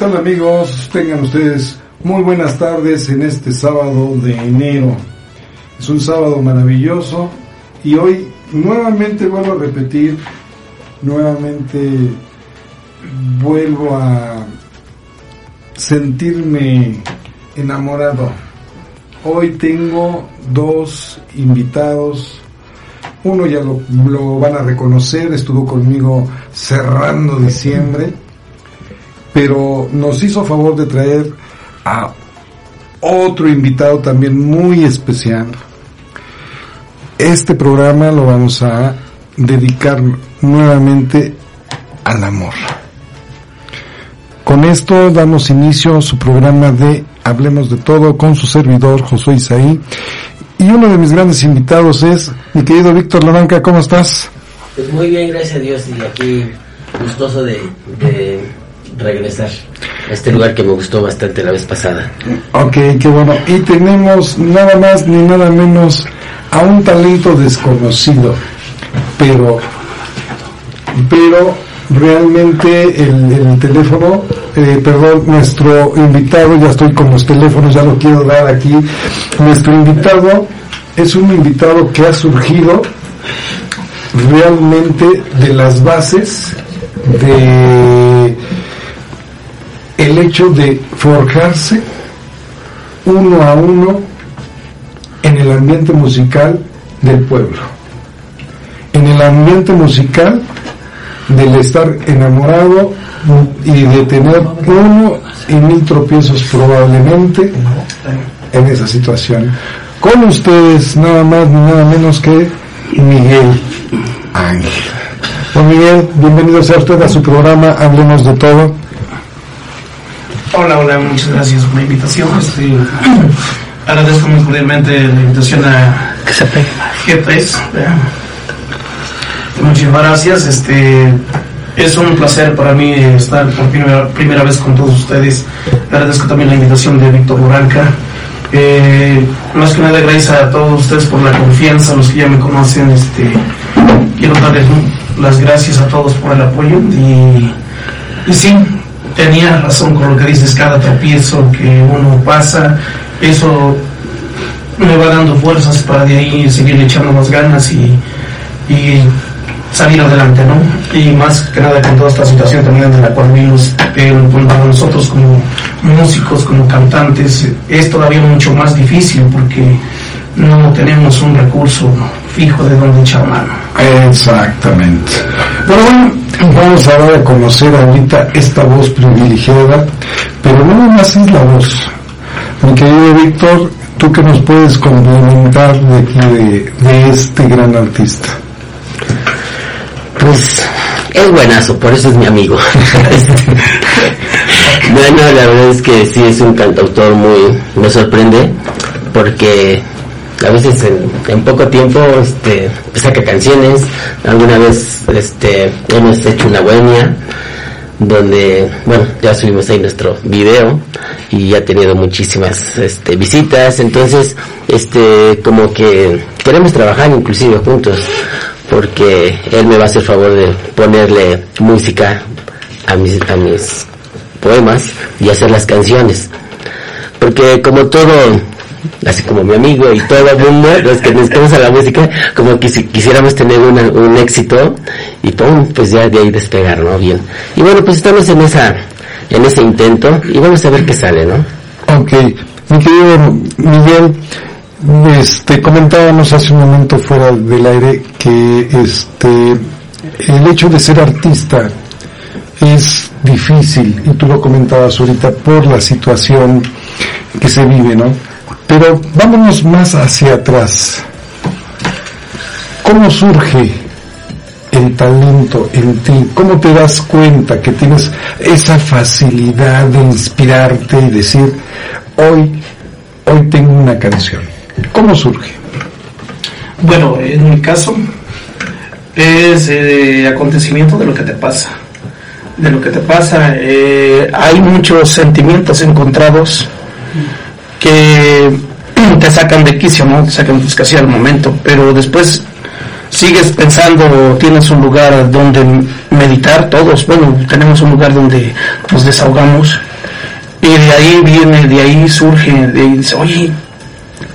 tal amigos? Tengan ustedes muy buenas tardes en este sábado de enero. Es un sábado maravilloso y hoy nuevamente vuelvo a repetir, nuevamente vuelvo a sentirme enamorado. Hoy tengo dos invitados. Uno ya lo, lo van a reconocer, estuvo conmigo cerrando diciembre pero nos hizo favor de traer a otro invitado también muy especial. Este programa lo vamos a dedicar nuevamente al amor. Con esto damos inicio a su programa de Hablemos de Todo con su servidor Josué Isaí. Y uno de mis grandes invitados es mi querido Víctor Lavanca. ¿Cómo estás? Pues muy bien, gracias a Dios. Y aquí gustoso de, de regresar a este lugar que me gustó bastante la vez pasada. Ok, qué bueno. Y tenemos nada más ni nada menos a un talento desconocido, pero, pero realmente el, el teléfono, eh, perdón, nuestro invitado, ya estoy con los teléfonos, ya lo quiero dar aquí, nuestro invitado es un invitado que ha surgido realmente de las bases de el hecho de forjarse uno a uno en el ambiente musical del pueblo, en el ambiente musical del estar enamorado y de tener uno y mil tropiezos probablemente en esa situación. Con ustedes nada más ni nada menos que Miguel Ángel. Don Miguel, bienvenido sea usted a su programa Hablemos de Todo. Hola, hola, muchas gracias por la invitación. Este, agradezco muy cordialmente la invitación a G3. Muchísimas gracias. Este, es un placer para mí estar por primera, primera vez con todos ustedes. Agradezco también la invitación de Víctor Boranca. Eh, más que nada, gracias a todos ustedes por la confianza, los que ya me conocen. Este, quiero darles las gracias a todos por el apoyo. Y, y sí, tenía razón con lo que dices, cada tropiezo que uno pasa, eso me va dando fuerzas para de ahí seguir echando más ganas y, y salir adelante, ¿no? Y más que nada con toda esta situación también de la cual vivimos, eh, para nosotros como músicos, como cantantes, es todavía mucho más difícil porque no tenemos un recurso fijo de donde echar mano. Exactamente. Pero bueno, vamos a dar a conocer ahorita esta voz privilegiada, pero no más es la voz. Mi querido Víctor, ¿tú que nos puedes complementar de, de, de este gran artista? Pues es buenazo, por eso es mi amigo. bueno, la verdad es que sí es un cantautor muy, me sorprende, porque a veces en, en, poco tiempo este saca canciones. Alguna vez este hemos hecho una bohemia donde bueno ya subimos ahí nuestro video y ha tenido muchísimas este, visitas. Entonces este como que queremos trabajar inclusive juntos porque él me va a hacer favor de ponerle música a mis a mis poemas y hacer las canciones. Porque como todo así como mi amigo y todo el mundo, los que nos dedicamos a la música, como que si quisiéramos tener una, un éxito y pum, pues ya de ahí despegar, ¿no? Bien. Y bueno, pues estamos en esa, en ese intento y vamos a ver qué sale, ¿no? Ok, mi querido Miguel, este, comentábamos hace un momento fuera del aire que este, el hecho de ser artista es difícil, y tú lo comentabas ahorita, por la situación que se vive, ¿no? Pero vámonos más hacia atrás. ¿Cómo surge el talento en ti? ¿Cómo te das cuenta que tienes esa facilidad de inspirarte y decir, hoy, hoy tengo una canción? ¿Cómo surge? Bueno, en mi caso es eh, acontecimiento de lo que te pasa. De lo que te pasa, eh, hay muchos sentimientos encontrados que te sacan de quicio, ¿no? Te sacan pues casi al momento, pero después sigues pensando, tienes un lugar donde meditar, todos, bueno, tenemos un lugar donde nos desahogamos Y de ahí viene, de ahí surge, de ahí dice, oye,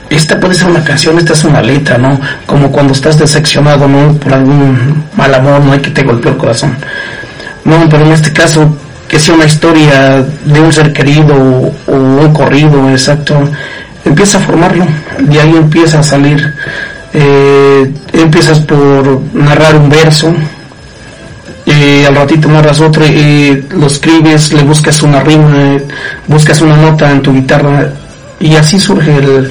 esta puede ser una canción, esta es una letra, ¿no? Como cuando estás decepcionado, ¿no? Por algún mal amor, ¿no? Hay que te golpeó el corazón. No, pero en este caso, que sea una historia de un ser querido o, un corrido, exacto, empieza a formarlo, de ahí empieza a salir. Eh, empiezas por narrar un verso, eh, al ratito narras otro, y lo escribes, le buscas una rima, buscas una nota en tu guitarra y así surge el,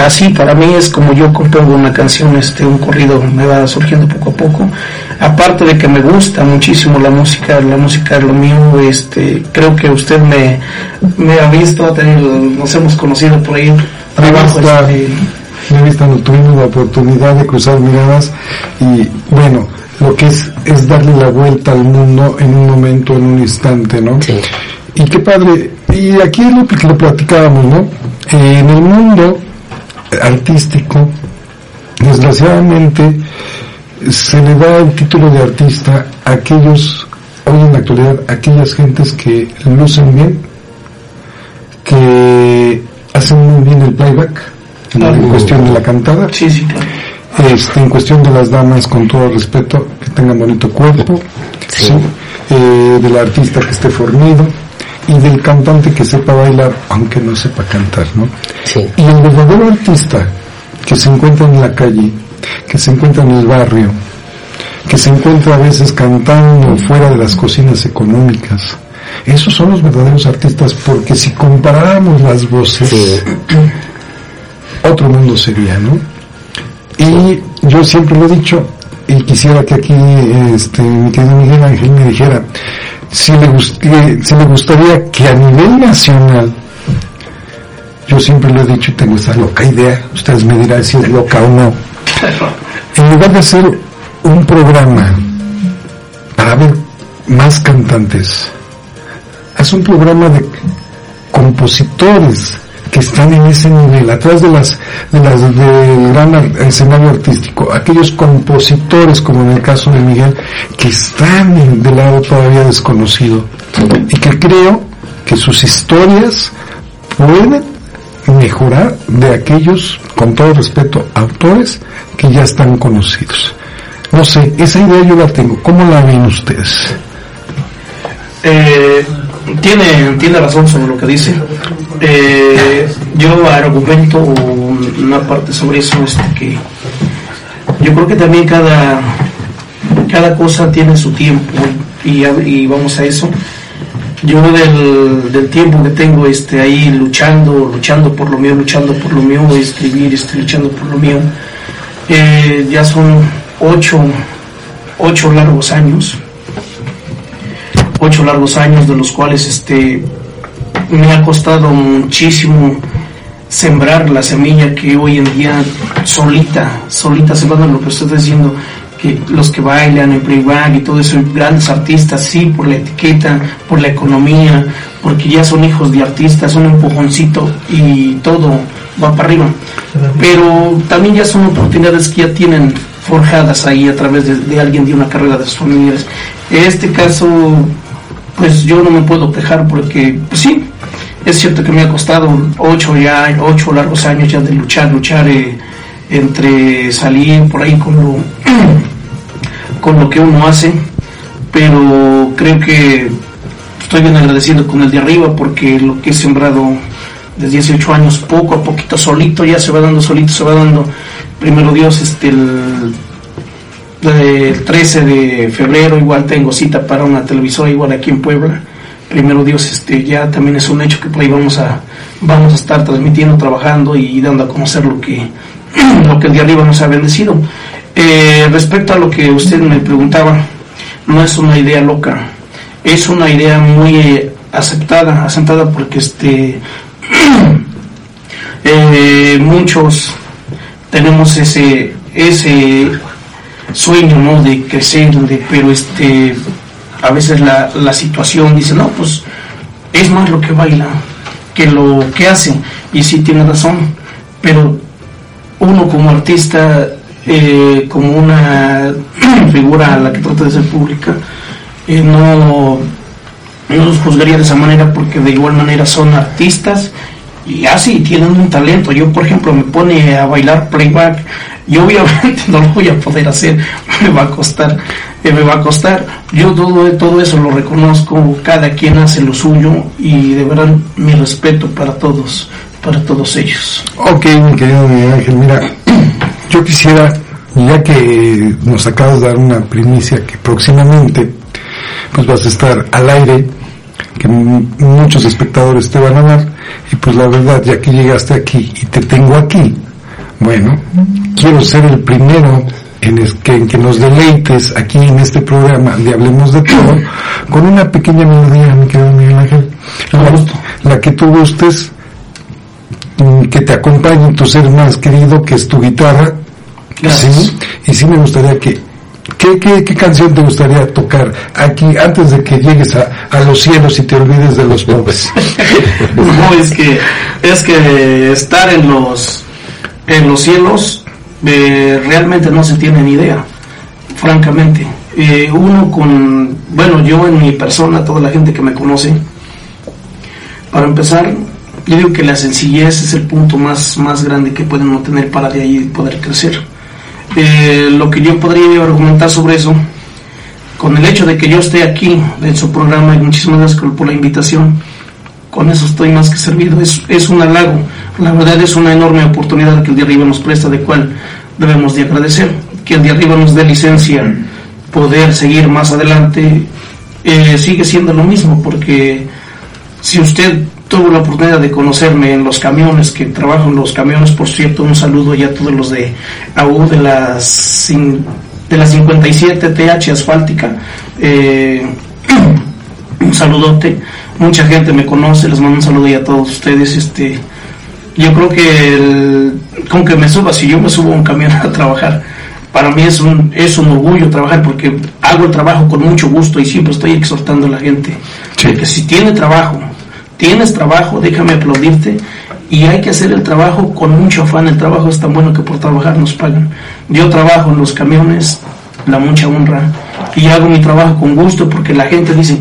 así para mí es como yo compongo una canción, este, un corrido me va surgiendo poco a poco. Aparte de que me gusta muchísimo la música, la música es lo mío, este, creo que usted me, me ha visto, nos hemos conocido por ahí. Trabajo, este, me he visto, tuvimos la oportunidad de cruzar miradas y bueno, lo que es es darle la vuelta al mundo en un momento, en un instante, ¿no? Sí. Y qué padre, y aquí es lo que lo platicábamos, ¿no? Eh, en el mundo artístico, desgraciadamente, se le da el título de artista a aquellos, hoy en la actualidad, aquellas gentes que lucen bien, que hacen muy bien el playback, en cuestión de la cantada. Sí, sí, claro. Este, en cuestión de las damas, con todo respeto, que tengan bonito cuerpo, eh, del artista que esté fornido y del cantante que sepa bailar, aunque no sepa cantar, ¿no? Y el verdadero artista que se encuentra en la calle, que se encuentra en el barrio, que se encuentra a veces cantando fuera de las cocinas económicas, esos son los verdaderos artistas, porque si comparáramos las voces, otro mundo sería, ¿no? Y yo siempre lo he dicho, y quisiera que aquí este, mi querido Miguel Ángel me dijera, si le, si le gustaría que a nivel nacional, yo siempre lo he dicho y tengo esa loca idea, ustedes me dirán si es loca o no, en lugar de hacer un programa para ver más cantantes, haz un programa de compositores que están en ese nivel, atrás de las, de las del gran escenario artístico, aquellos compositores, como en el caso de Miguel, que están del lado todavía desconocido, y que creo que sus historias pueden mejorar de aquellos, con todo respeto, autores que ya están conocidos. No sé, esa idea yo la tengo. ¿Cómo la ven ustedes? Eh, tiene, tiene razón sobre lo que dice. Eh, yo argumento una parte sobre eso, este, que yo creo que también cada, cada cosa tiene su tiempo y, y vamos a eso. Yo del, del, tiempo que tengo este, ahí luchando, luchando por lo mío, luchando por lo mío, escribir, estoy luchando por lo mío, eh, ya son ocho, ocho largos años ocho largos años, de los cuales este, me ha costado muchísimo sembrar la semilla que hoy en día solita, solita sembrando lo que usted está diciendo, que los que bailan en playback y todo eso, grandes artistas, sí, por la etiqueta, por la economía, porque ya son hijos de artistas, un empujoncito y todo va para arriba. Pero también ya son oportunidades que ya tienen forjadas ahí a través de, de alguien de una carrera de sus familiares. Este caso, pues yo no me puedo quejar porque, pues sí, es cierto que me ha costado ocho ya, ocho largos años ya de luchar, luchar eh, entre salir por ahí con lo, con lo que uno hace, pero creo que estoy bien agradecido con el de arriba porque lo que he sembrado desde 18 años, poco a poquito, solito, ya se va dando, solito se va dando, primero Dios, este, el el 13 de febrero igual tengo cita para una televisora igual aquí en Puebla. Primero Dios, este, ya también es un hecho que por ahí vamos a, vamos a estar transmitiendo, trabajando y dando a conocer lo que, lo que el de arriba nos ha bendecido. Eh, respecto a lo que usted me preguntaba, no es una idea loca, es una idea muy eh, aceptada, aceptada porque este, eh, muchos tenemos ese, ese sueño, ¿no? De crecer, pero este, a veces la, la situación dice, no, pues es más lo que baila que lo que hace. Y sí tiene razón, pero uno como artista, eh, como una figura a la que trata de ser pública, eh, no, no los juzgaría de esa manera porque de igual manera son artistas y así tienen un talento. Yo, por ejemplo, me pone a bailar playback y obviamente no lo voy a poder hacer, me va a costar, eh, me va a costar. Yo todo, todo eso lo reconozco, cada quien hace lo suyo y de verdad mi respeto para todos, para todos ellos. Ok, mi querido Miguel Ángel, mira, yo quisiera, ya que nos acabas de dar una primicia que próximamente pues vas a estar al aire, que muchos espectadores te van a dar, y pues la verdad, ya que llegaste aquí y te tengo aquí, bueno, quiero ser el primero en, que, en que nos deleites aquí en este programa de Hablemos de Todo con una pequeña melodía, mi querido Miguel Ángel, la, la que tú gustes, mm, que te acompañe tu ser más querido, que es tu guitarra. Sí, y sí me gustaría que ¿Qué, qué, canción te gustaría tocar aquí antes de que llegues a, a los cielos y te olvides de los pobres? no, es que, es que estar en los, en los cielos eh, realmente no se tiene ni idea, francamente. Eh, uno con, bueno, yo en mi persona, toda la gente que me conoce, para empezar, yo digo que la sencillez es el punto más, más grande que pueden obtener para de ahí poder crecer eh, lo que yo podría argumentar sobre eso, con el hecho de que yo esté aquí en su programa y muchísimas gracias por la invitación, con eso estoy más que servido. Es, es un halago, la verdad es una enorme oportunidad que el de arriba nos presta, de cual debemos de agradecer. Que el de arriba nos dé licencia poder seguir más adelante, eh, sigue siendo lo mismo, porque si usted tuvo la oportunidad de conocerme en los camiones, que trabajo en los camiones, por cierto, un saludo ya a todos los de AU de las, de las 57 TH asfáltica. Eh, un saludote, mucha gente me conoce, les mando un saludo ya a todos ustedes. Este, yo creo que el, con que me suba, si yo me subo a un camión a trabajar, para mí es un, es un orgullo trabajar porque hago el trabajo con mucho gusto y siempre estoy exhortando a la gente que si tiene trabajo, tienes trabajo, déjame aplaudirte y hay que hacer el trabajo con mucho afán. El trabajo es tan bueno que por trabajar nos pagan. Yo trabajo en los camiones, la mucha honra, y hago mi trabajo con gusto porque la gente dice,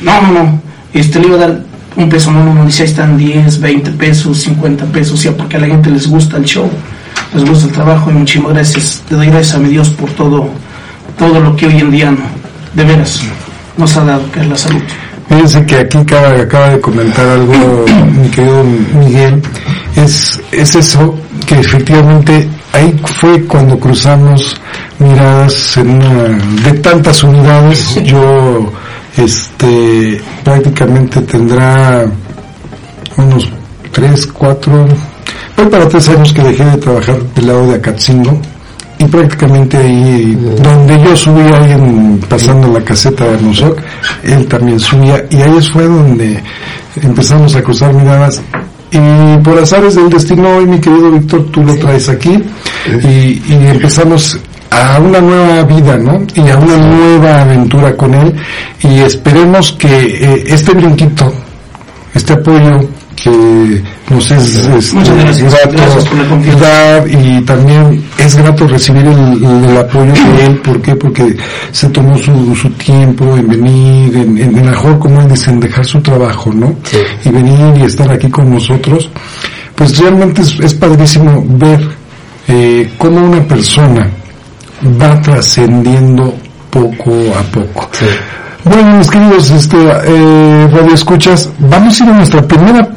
no, no, no, este le iba a dar un peso, no, no, no, dice ahí están 10, 20 pesos, 50 pesos, ya porque a la gente les gusta el show, les gusta el trabajo y muchísimas gracias. Le doy gracias a mi Dios por todo, todo lo que hoy en día, de veras, nos ha dado, que es la salud. Fíjense que aquí acaba, acaba de comentar algo mi querido Miguel, es, es eso que efectivamente ahí fue cuando cruzamos miradas en una, de tantas unidades, yo este prácticamente tendrá unos tres, cuatro, fue para tres años que dejé de trabajar del lado de Acatzingo y prácticamente ahí donde yo subía alguien pasando la caseta de Nosoc, él también subía y ahí fue donde empezamos a cruzar miradas. Y por azares del destino hoy mi querido Víctor tú lo traes aquí y, y empezamos a una nueva vida, ¿no? Y a una nueva aventura con él y esperemos que eh, este brinquito, este apoyo que nos es, grato y también es grato recibir el, apoyo de él. ¿Por qué? Porque se tomó su, su tiempo en venir, en, en, mejor como él dice, en dejar su trabajo, ¿no? Y venir y estar aquí con nosotros. Pues realmente es, es padrísimo ver eh, cómo una persona va trascendiendo poco a poco. Bueno, mis queridos este, eh, radio escuchas, vamos a ir a nuestra primera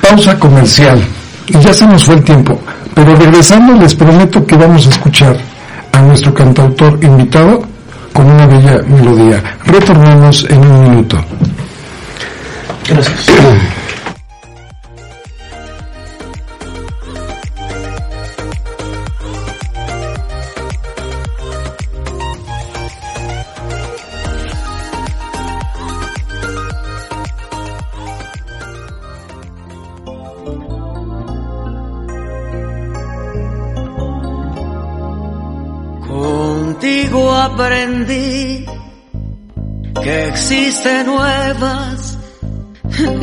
pausa comercial y ya se nos fue el tiempo, pero regresando les prometo que vamos a escuchar a nuestro cantautor invitado con una bella melodía. Retornamos en un minuto. Gracias.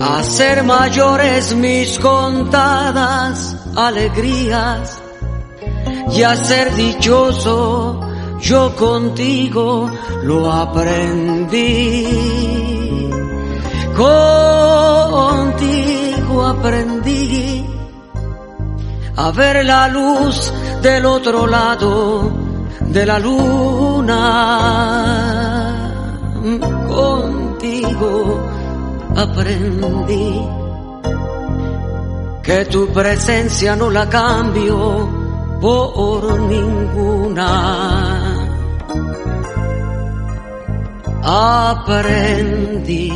A ser mayores mis contadas alegrías y a ser dichoso yo contigo lo aprendí. Contigo aprendí a ver la luz del otro lado de la luna. Contigo aprendí que tu presencia no la cambio por ninguna. Aprendí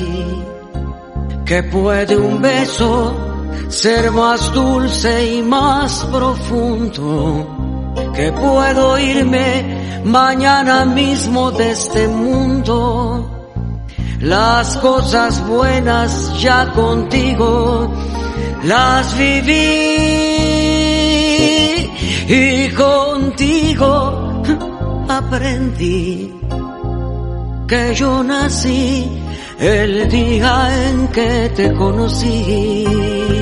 que puede un beso ser más dulce y más profundo, que puedo irme mañana mismo de este mundo. Las cosas buenas ya contigo las viví y contigo aprendí que yo nací el día en que te conocí.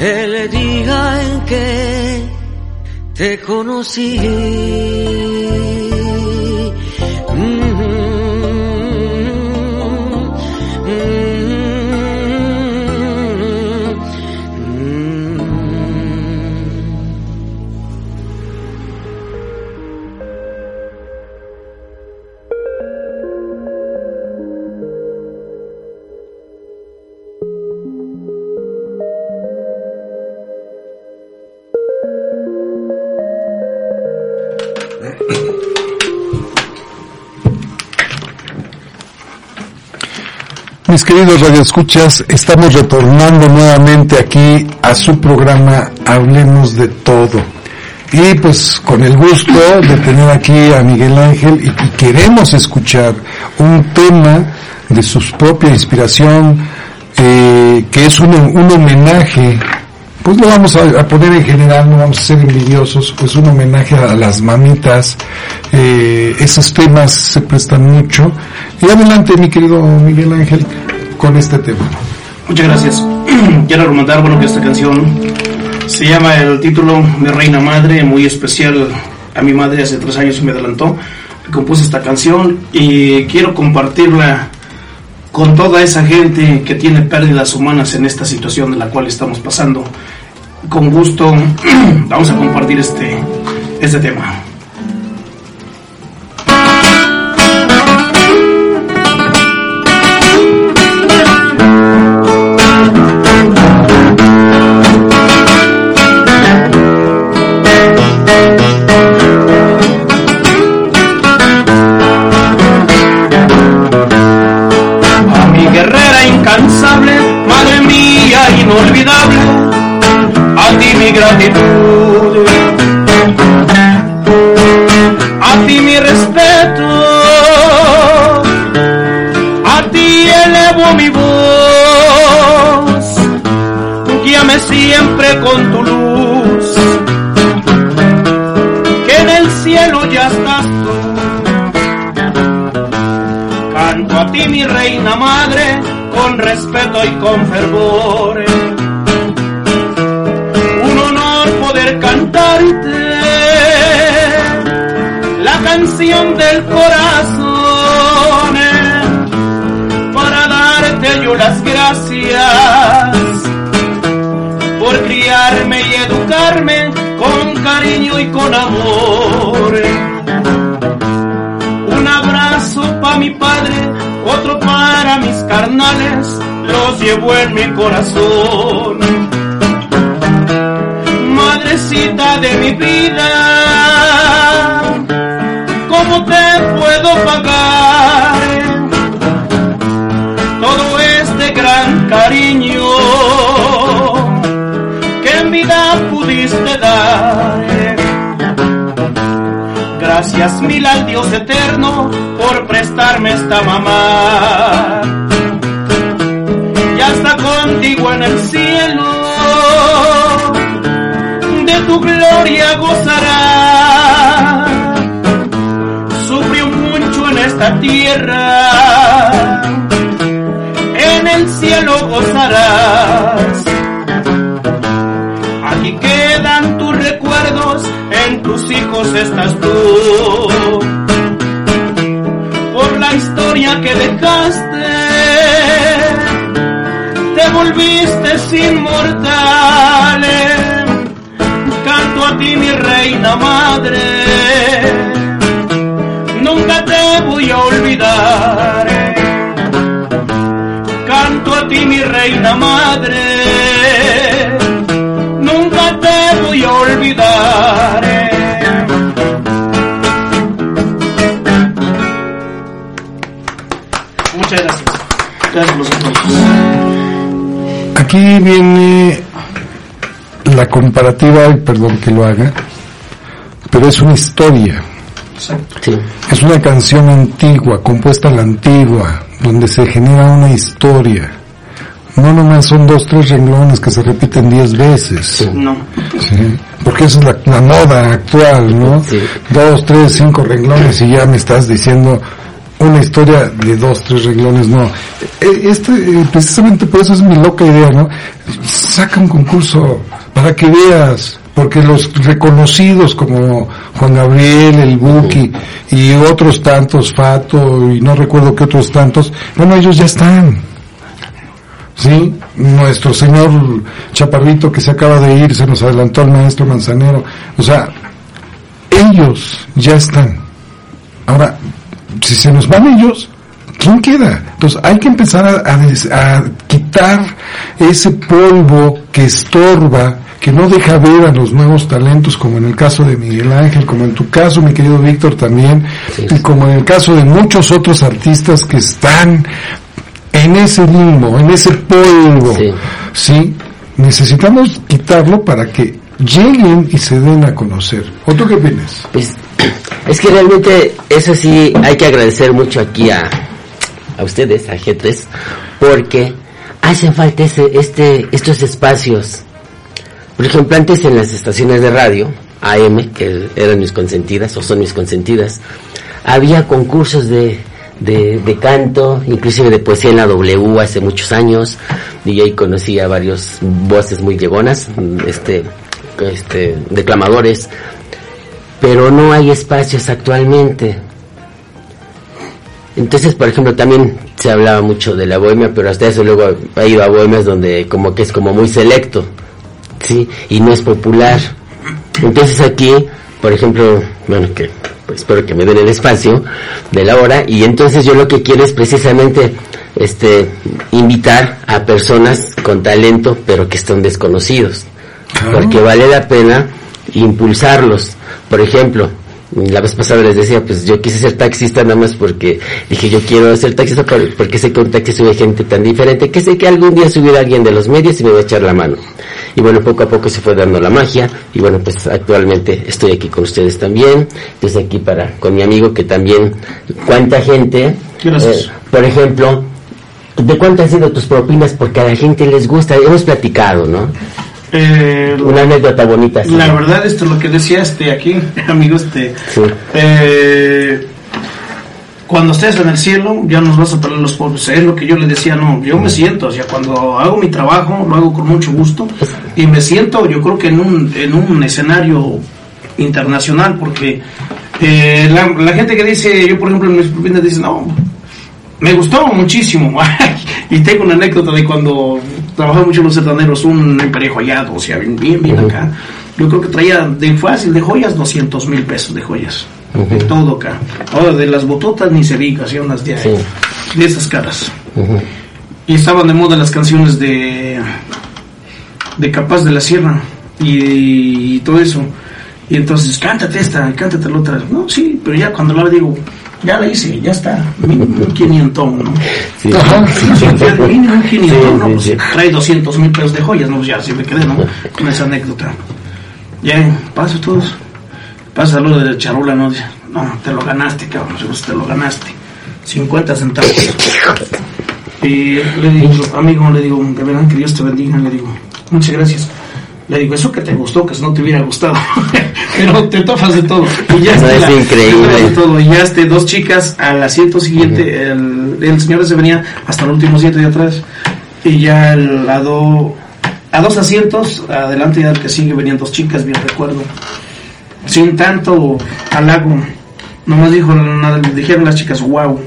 el día en que te conocí. Mis queridos radioescuchas, estamos retornando nuevamente aquí a su programa Hablemos de Todo. Y pues con el gusto de tener aquí a Miguel Ángel y, queremos escuchar un tema de su propia inspiración, eh, que es un, un homenaje pues lo vamos a, a, poner en general, no vamos a ser envidiosos, pues un homenaje a las mamitas, eh, esos temas se prestan mucho. Y adelante, mi querido Miguel Ángel, con este tema. Muchas gracias. Quiero remontar, bueno, que esta canción se llama el título Mi Reina Madre, muy especial a mi madre, hace tres años me adelantó, compuse esta canción y quiero compartirla con toda esa gente que tiene pérdidas humanas en esta situación de la cual estamos pasando. Con gusto vamos a compartir este, este tema. Y con fervor. Un honor poder cantarte la canción del corazón para darte yo las gracias por criarme y educarme con cariño y con amor. Un abrazo para mi padre, otro para mis carnales, los llevo en mi corazón. Madrecita de mi vida, ¿cómo te puedo pagar Gracias mil al Dios eterno por prestarme esta mamá. Ya está contigo en el cielo, de tu gloria gozará. Sufrió mucho en esta tierra, en el cielo gozarás. Hijos estás tú. Por la historia que dejaste, te volviste inmortal. Canto a ti, mi reina madre, nunca te voy a olvidar. Canto a ti, mi reina madre Aquí viene la comparativa, y perdón que lo haga, pero es una historia. Sí, Es una canción antigua, compuesta a la antigua, donde se genera una historia. No nomás son dos, tres renglones que se repiten diez veces. No. Sí, porque esa es la, la moda actual, ¿no? Sí. Dos, tres, cinco renglones y ya me estás diciendo una historia de dos, tres renglones, no. Eh, Este, eh, precisamente por eso es mi loca idea, ¿no? Saca un concurso para que veas, porque los reconocidos como Juan Gabriel, el Buki y otros tantos, Fato y no recuerdo qué otros tantos, bueno, ellos ya están. Sí, nuestro señor Chaparrito que se acaba de ir, se nos adelantó al maestro Manzanero. O sea, ellos ya están. Ahora, si se nos van ellos, ¿quién queda? Entonces hay que empezar a, a des- a quitar ese polvo que estorba, que no deja ver a los nuevos talentos, como en el caso de Miguel Ángel, como en tu caso, mi querido Víctor, también, Sí. y como en el caso de muchos otros artistas que están en ese limbo, en ese polvo. Sí. ¿sí? Necesitamos quitarlo para que lleguen y se den a conocer. ¿O tú qué opinas? pues es que realmente eso sí hay que agradecer mucho aquí a, a ustedes, a G3, porque hacen falta este, estos espacios. Por ejemplo, antes en las estaciones de radio, AM, que eran mis consentidas o son mis consentidas, había concursos de, de, de canto, inclusive de poesía en la W hace muchos años, y ahí conocí a varios voces muy llegonas, este, este, declamadores, pero no hay espacios actualmente. Entonces, por ejemplo, también se hablaba mucho de la bohemia, pero hasta eso luego ha ido a bohemias donde como que es como muy selecto, ¿sí? Y no es popular. Entonces aquí, por ejemplo, bueno, que pues espero que me den el espacio de la hora, y entonces yo lo que quiero es precisamente este invitar a personas con talento, pero que estén desconocidos porque vale la pena impulsarlos. Por ejemplo, la vez pasada les decía, pues yo quise ser taxista nada más porque dije yo quiero ser taxista por- porque sé que un taxi sube gente tan diferente que sé que algún día subirá alguien de los medios y me va a echar la mano. Y bueno, poco a poco se fue dando la magia y bueno, pues actualmente estoy aquí con ustedes también. Estoy aquí para con mi amigo que también cuánta gente, eh, por ejemplo, ¿de cuánto han sido tus propinas? Porque a la gente les gusta, hemos platicado, ¿no? Eh, Una anécdota bonita. sí. la verdad, esto lo que decía este aquí, amigo, este, Sí. eh, cuando estés en el cielo ya nos vas a traer los pobres. Es lo que yo le decía, no, yo me siento, o sea, cuando hago mi trabajo lo hago con mucho gusto y me siento, yo creo que en un, en un escenario internacional, porque eh, la, la gente que dice, yo por ejemplo en mis propinas dice, no, me gustó muchísimo. y tengo una anécdota de cuando trabajaba mucho en los sertaneros, un emparejo hallado, o sea, bien, bien, bien acá. Yo creo que traía de fácil de joyas 200 mil pesos de joyas. De todo acá. Ahora de las bototas ni se diga, así unas de, Sí. de esas caras. Y estaban de moda las canciones de de Capaz de la Sierra y, y todo eso. Y entonces, cántate esta, cántate la otra. No, sí, pero ya cuando la digo, ya la hice, ya está. Un 500, ¿no? Sí. Mínimo un 500, Sí, ¿no? sí, Pues, sí. Trae 200 mil pesos de joyas, ¿no? Pues ya, así me quedé, ¿no? Con esa anécdota. Ya, paso todos. Pasa lo de charola, ¿no? Dice, No, te lo ganaste, cabrón, te lo ganaste. 50 centavos. Y le digo, amigo, le digo, de verdad que Dios te bendiga, le digo, muchas gracias. Le digo, eso que te gustó, que si no te hubiera gustado. Pero te tofas de todo. Y ya No, es la- increíble. todo. Y ya este, dos chicas al asiento siguiente, el, el señor se venía hasta el último asiento de atrás. Y ya el, a, do- a dos asientos, adelante y al que sigue venían dos chicas, bien recuerdo. Sin tanto halago. Nomás dijo, nada, dijeron las chicas, wow,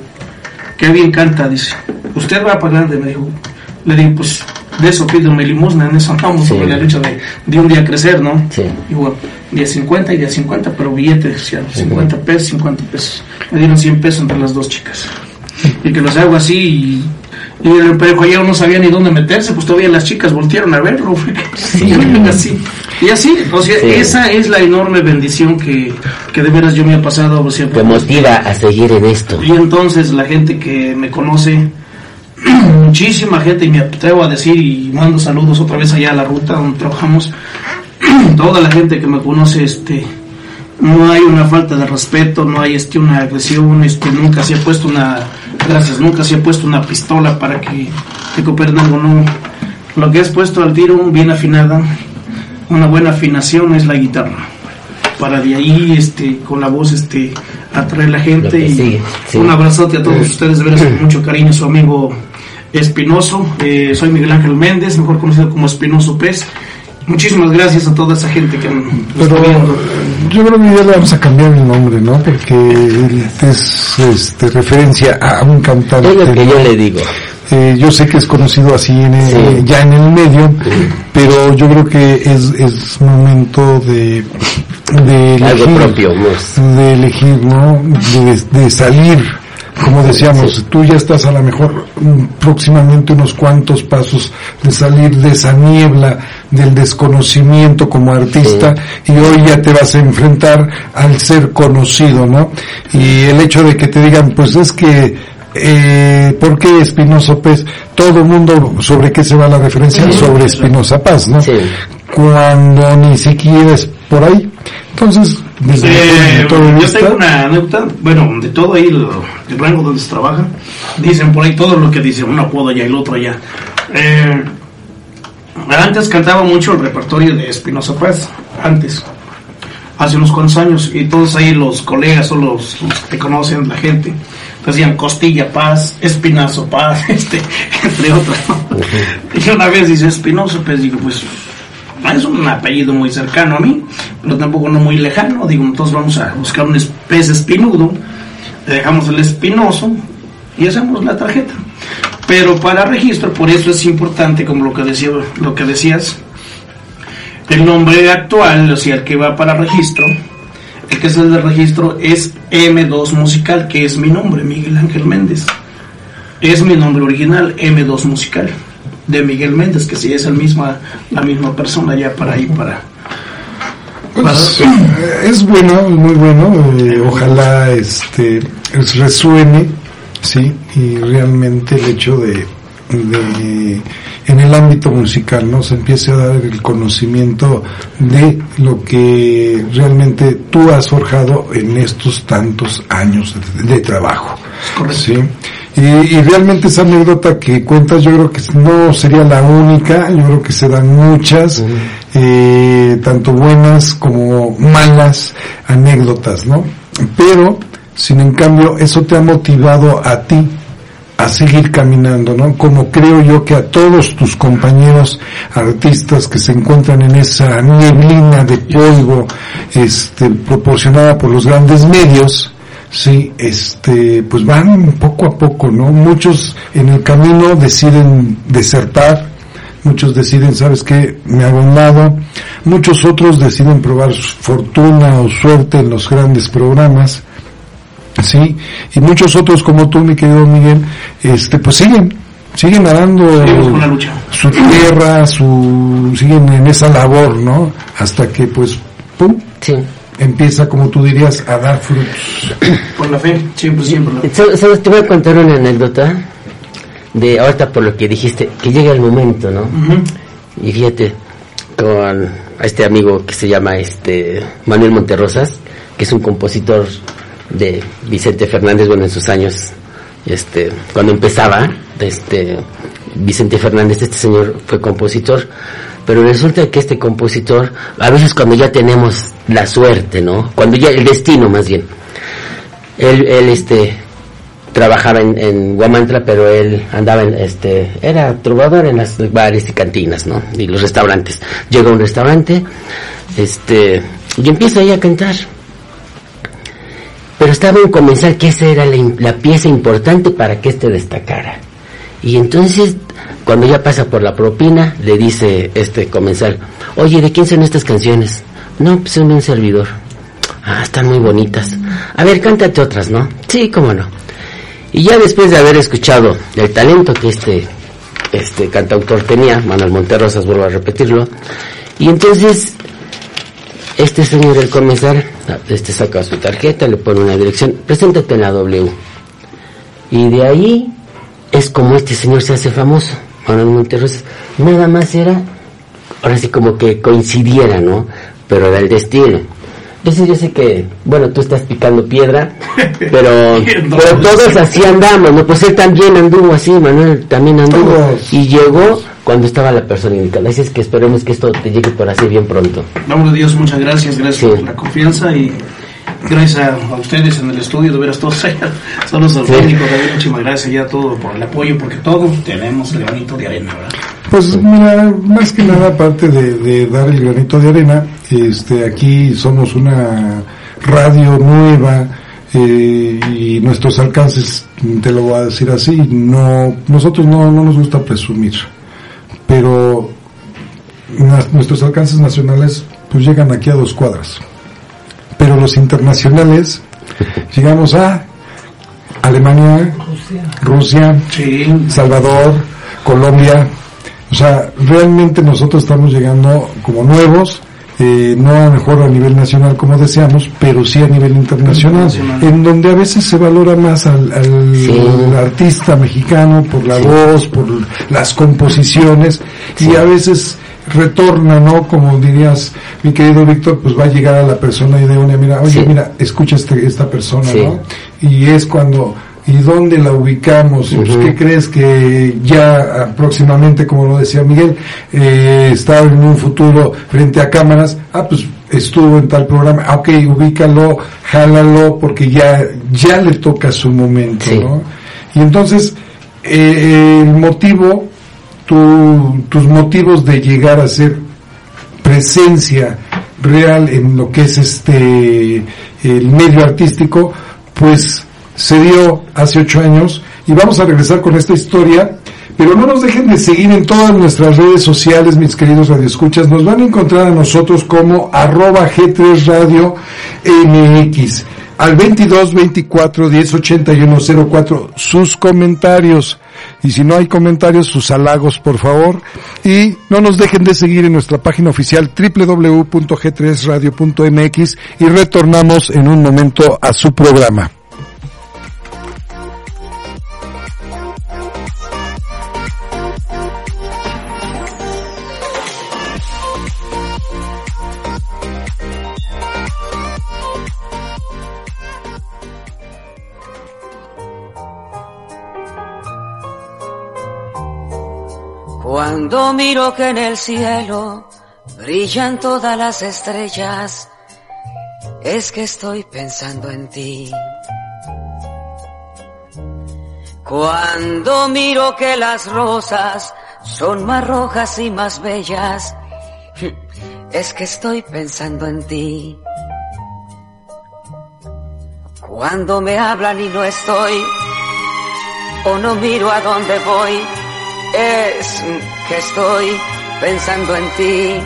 qué bien canta, dice. Usted va para adelante, me dijo. Le digo, pues de eso pido mi limosna, en eso andamos, Sí. sobre la lucha de, de un día crecer, ¿no? Sí. Y bueno, día 50 y día 50, pero billetes, o sea, 50 pesos, 50 pesos. Me dieron 100 pesos entre las dos chicas. Y que los hago así y, y el parejo ya no sabía ni dónde meterse, pues todavía las chicas voltearon a verlo. Sí. Y así. Y así, o sea, Sí. esa es la enorme bendición que, que de veras yo me ha pasado, o sea, Te motiva a seguir en esto. y entonces la gente que me conoce, muchísima gente, y me atrevo a decir, y mando saludos otra vez allá a la ruta donde trabajamos, toda la gente que me conoce, este, no hay una falta de respeto, no hay este una agresión, este, nunca se ha puesto una, gracias, nunca se ha puesto una pistola para que te cooperen algo, no. Lo que has puesto al tiro, bien afinada, una buena afinación es la guitarra. Para de ahí, este, con la voz, este, atraer la gente y sigue, sí. un abrazote a todos ustedes, de veras con mucho cariño, su amigo Espinoso, eh, soy Miguel Ángel Méndez, mejor conocido como Espinoso Pez. Muchísimas gracias a toda esa gente que nos Pero está viendo. yo creo que ya le vamos a cambiar el nombre, ¿no? Porque él es este, referencia a un cantante. Es lo que yo le digo. Eh, yo sé que es conocido así en el- Sí. ya en el medio, pero yo creo que es, es momento de, de Algo elegir, propio, pues. de elegir, ¿no? De, de salir, como decíamos, tú ya estás a lo mejor mm, próximamente unos cuantos pasos de salir de esa niebla del desconocimiento como artista y hoy ya te vas a enfrentar al ser conocido, ¿no? Y el hecho de que te digan, pues es que eh, ¿por qué Espinosa Paz? Todo el mundo sobre qué se va la referencia, sobre Espinosa Paz, ¿no? Cuando ni siquiera es por ahí. Entonces, desde Eh, yo tengo una anécdota, bueno, de todo ahí, el, el rango donde se trabaja, dicen por ahí todo lo que dicen, un apodo allá y el otro allá. Eh, antes cantaba mucho el repertorio de Espinosa Paz, antes, hace unos cuantos años, y todos ahí los colegas o los, los que conocen, la gente, decían Costilla Paz, Espinazo Paz, este, entre otras. ¿no? Y una vez dice Espinosa, pues digo, pues es un apellido muy cercano a mí, pero tampoco no muy lejano. Digo, entonces vamos a buscar un pez espinudo, le dejamos el espinoso y hacemos la tarjeta. Pero para registro, por eso es importante, como lo que decía, lo que decías, el nombre actual, o sea, el que va para registro, el que es el de registro es M2 Musical, que es mi nombre, Miguel Ángel Méndez. Es mi nombre original, M2 Musical, de Miguel Méndez, que sí es el misma, la misma persona ya para ahí, para... pues, eh, es bueno, muy bueno, eh, ojalá este es- resuene, sí, y realmente el hecho de, de en el ámbito musical, ¿no? Se empiece a dar el conocimiento de lo que realmente tú has forjado en estos tantos años de, de trabajo. Correcto. Sí. Y, y realmente esa anécdota que cuentas yo creo que no sería la única, yo creo que se dan muchas, eh, tanto buenas como malas anécdotas, ¿no? Pero sin en cambio eso te ha motivado a ti a seguir caminando, ¿no? Como creo yo que a todos tus compañeros artistas que se encuentran en esa neblina de polvo, este, proporcionada por los grandes medios, sí, este, pues van poco a poco, ¿no? Muchos en el camino deciden desertar, muchos deciden, ¿sabes qué? Me hago un lado, muchos otros deciden probar fortuna o suerte en los grandes programas, sí, y muchos otros como tú, mi querido Miguel, este, pues siguen, siguen nadando su tierra, su, siguen en esa labor, ¿no? Hasta que pues, pum, empieza, como tú dirías, a dar frutos. Por la fe, siempre, siempre. ¿Sabes? Te voy a contar una anécdota de ahorita por lo que dijiste, que llega el momento, ¿no? Y fíjate, con a este amigo que se llama este Manuel Monterrosas, que es un compositor de Vicente Fernández, bueno, en sus años, este, cuando empezaba, este, Vicente Fernández, este señor fue compositor, pero resulta que este compositor, a veces cuando ya tenemos la suerte, ¿no? Cuando ya, el destino más bien, él, él este, trabajaba en, en Guamantra, pero él andaba en, este, era trovador en las bares y cantinas, ¿no? Y los restaurantes. Llega a un restaurante, este, y empieza ahí a cantar pero estaba en comenzar que esa era la, pieza importante para que éste destacara. Y entonces, cuando ya pasa por la propina, le dice este comensal, oye, ¿de quién son estas canciones? No, pues son de un servidor. Ah, están muy bonitas. A ver, cántate otras, ¿no? Sí, cómo no. Y ya después de haber escuchado el talento que este, este cantautor tenía, Manuel Monterrosas, vuelvo a repetirlo, y entonces este señor, el comensal, este saca su tarjeta, le pone una dirección, preséntate en la W. Y de ahí es como este señor se hace famoso, Manuel Monterrosas. Nada más era, ahora sí como que coincidiera, ¿no? Pero era el destino. Entonces yo sé que, bueno, tú estás picando piedra, pero, pero todos así andamos, ¿no? Pues él también anduvo así, Manuel también anduvo. Y llegó cuando estaba la persona indicada. Así es que esperemos que esto te llegue por así bien pronto. Vamos de Dios, muchas gracias, gracias por la confianza y gracias a, ustedes en el estudio, de veras todos allá, son los técnicos, también muchísimas gracias ya todo por el apoyo, porque todos tenemos el granito de arena, ¿verdad? Pues mira, más que nada, aparte de, dar el granito de arena, este, aquí somos una radio nueva, eh, y nuestros alcances, te lo voy a decir así, no, nosotros no, no nos gusta presumir pero nuestros alcances nacionales pues llegan aquí a dos cuadras. Pero los internacionales llegamos a Alemania, Rusia, Salvador, Colombia. O sea, realmente nosotros estamos llegando como nuevos, eh, no a mejor a nivel nacional como deseamos, pero sí a nivel internacional, en donde a veces se valora más al, artista mexicano por la voz, por las composiciones, y a veces retorna, ¿no? Como dirías, mi querido Víctor, pues va a llegar a la persona idónea, mira, oye, mira, escucha este, esta persona, ¿no? Y es cuando ¿Y dónde la ubicamos? Pues, ¿Qué crees que ya próximamente, como lo decía Miguel, eh, está en un futuro frente a cámaras? Ah, pues estuvo en tal programa. Ah, ok, ubícalo, jálalo, porque ya, ya le toca su momento, ¿no? Y entonces, eh, el motivo, tu, tus motivos de llegar a ser presencia real en lo que es este, el medio artístico, pues se dio hace ocho años y vamos a regresar con esta historia. Pero no nos dejen de seguir en todas nuestras redes sociales, mis queridos radioescuchas. Nos van a encontrar a nosotros como arroba G3 Radio MX. Al 22 24 10 81 04 sus comentarios. Y si no hay comentarios, sus halagos, por favor. Y no nos dejen de seguir en nuestra página oficial www.g3radio.mx y retornamos en un momento a su programa. Cuando miro que en el cielo brillan todas las estrellas, es que estoy pensando en ti. Cuando miro que las rosas son más rojas y más bellas, es que estoy pensando en ti. Cuando me hablan y no estoy, o no miro a dónde voy, es que estoy pensando en ti.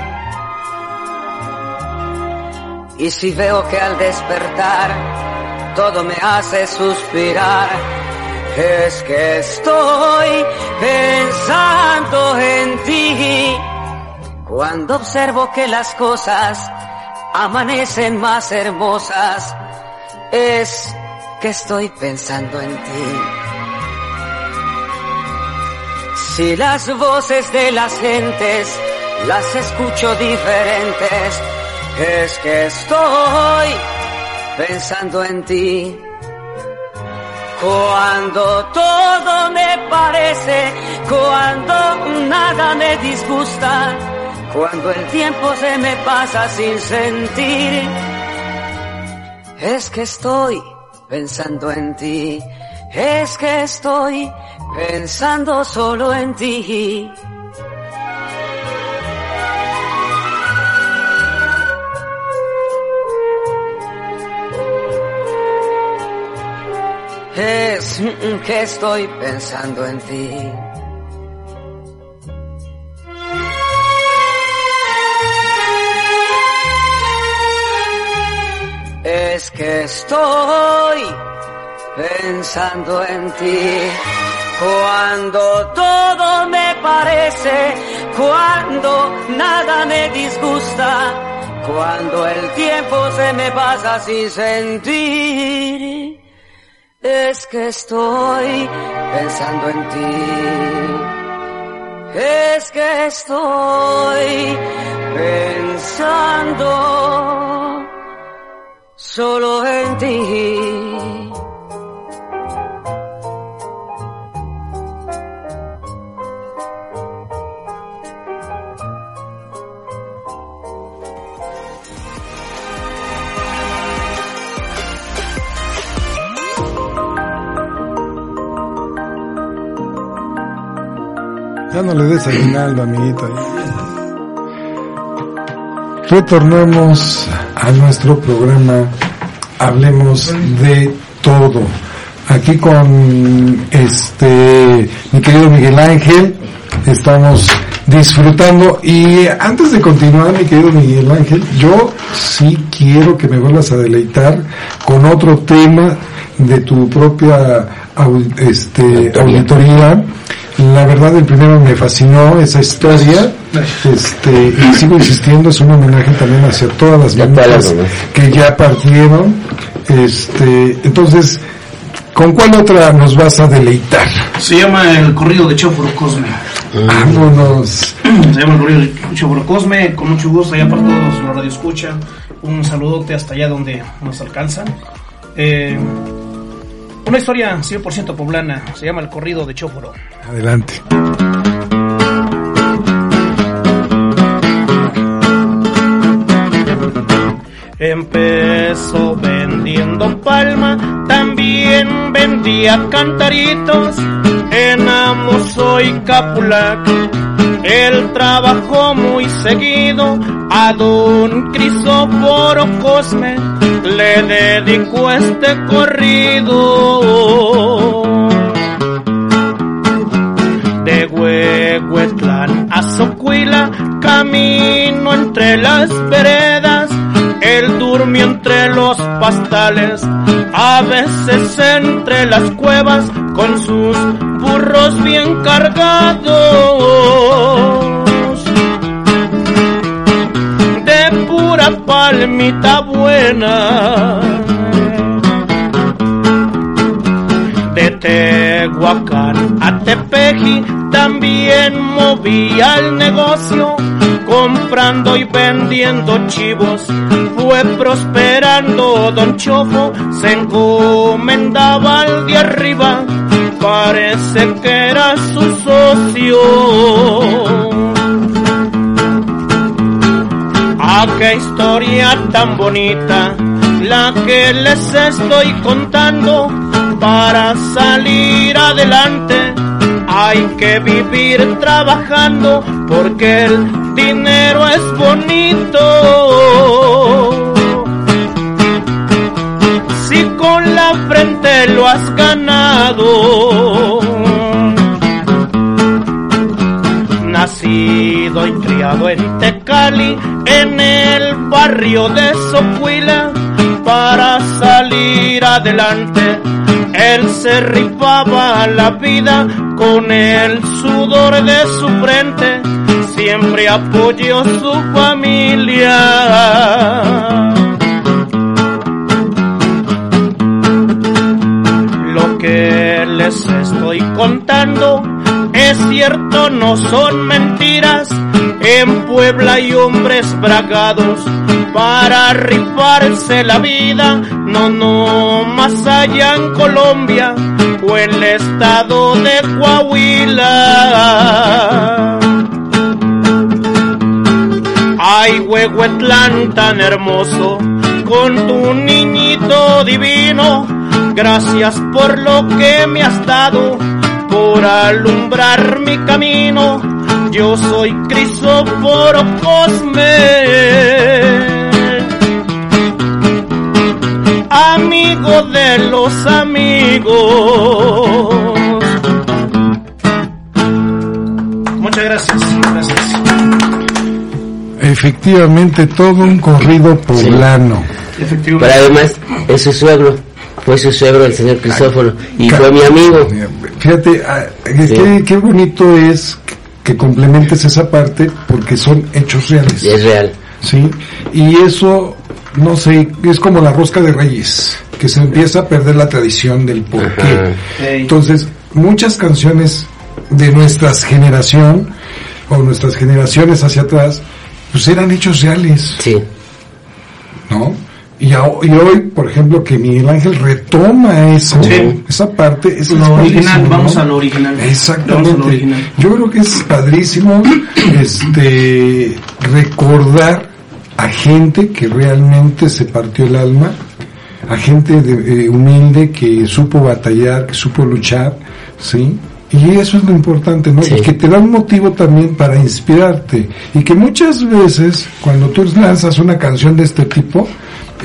Y si veo que al despertar todo me hace suspirar, es que estoy pensando en ti. Cuando observo que las cosas amanecen más hermosas, es que estoy pensando en ti. Si las voces de las gentes las escucho diferentes, es que estoy pensando en ti. Cuando todo me parece, cuando nada me disgusta, cuando el tiempo se me pasa sin sentir, es que estoy pensando en ti, es que estoy pensando solo en ti. Es que estoy pensando en ti. Es que estoy pensando en ti. Cuando todo me parece, cuando nada me disgusta, cuando el tiempo se me pasa sin sentir, es que estoy pensando en ti. Es que estoy pensando solo en ti. Ya no le des aguinaldo, amiguito. Retornamos a nuestro programa. Hablemos de todo. Aquí con este mi querido Miguel Ángel. Estamos disfrutando. Y antes de continuar mi querido Miguel Ángel, yo sí quiero que me vuelvas a deleitar con otro tema de tu propia este, auditoría la verdad, el primero me fascinó esa historia. Este, y sigo insistiendo, es un homenaje también hacia todas las mamás que ya partieron. Este, entonces, ¿con cuál otra nos vas a deleitar? Se llama El corrido de Choforo Cosme. Vámonos. Se llama El corrido de Choforo Cosme, con mucho gusto allá para todos los radio escucha. Un saludote hasta allá donde nos alcanzan. Eh, una historia 100% poblana, se llama El corrido de Chóforo. Adelante. Empezó vendiendo palma, también vendía cantaritos en Amos y Capulac. Él trabajó muy seguido a don Crisóforo Cosme, le dedicó este corrido. De Huehuetlán a Socuila, camino entre las veredas, él durmió entre los pastales, a veces entre las cuevas, con sus burros bien cargados. Palmita buena. De Tehuacán a Tepeji también movía el negocio, comprando y vendiendo chivos. Fue prosperando Don Chofo, se encomendaba al de arriba, parece que era su socio. Ah, qué historia tan bonita, la que les estoy contando para salir adelante hay que vivir trabajando porque el dinero es bonito. Si con la frente lo has ganado. Nacido y criado en Tecali, en el barrio de Sopuila, para salir adelante él se rifaba la vida con el sudor de su frente, siempre apoyó su familia. Lo que les estoy contando es cierto, no son mentiras. En Puebla hay hombres bragados para rifarse la vida, no, no, más allá en Colombia o el estado de Coahuila. Ay, Huehuetlán tan hermoso, con tu niñito divino, gracias por lo que me has dado, por alumbrar mi camino. Yo soy Crisóforo Cosme. amigo de los amigos. Muchas gracias, gracias. Efectivamente, todo un corrido poblano. Pero además, es su suegro, fue su suegro el señor Crisóforo, y fue mi amigo. Fíjate, ah, qué, qué bonito es que complementes esa parte porque son hechos reales. Es real. Sí, y eso no sé, es como la rosca de reyes, que se empieza a perder la tradición del porqué. Entonces, muchas canciones de nuestra generación, o nuestras generaciones hacia atrás, pues eran hechos reales. Sí. ¿No? Y, hoy, por ejemplo, que Miguel Ángel retoma eso, esa parte, es lo original, vamos a lo original. Exactamente. Yo creo que es padrísimo este recordar a gente que realmente se partió el alma, a gente de, eh, humilde que supo batallar, que supo luchar, ¿sí? Y eso es lo importante, ¿no? Y que te da un motivo también para inspirarte. Y que muchas veces, cuando tú lanzas una canción de este tipo,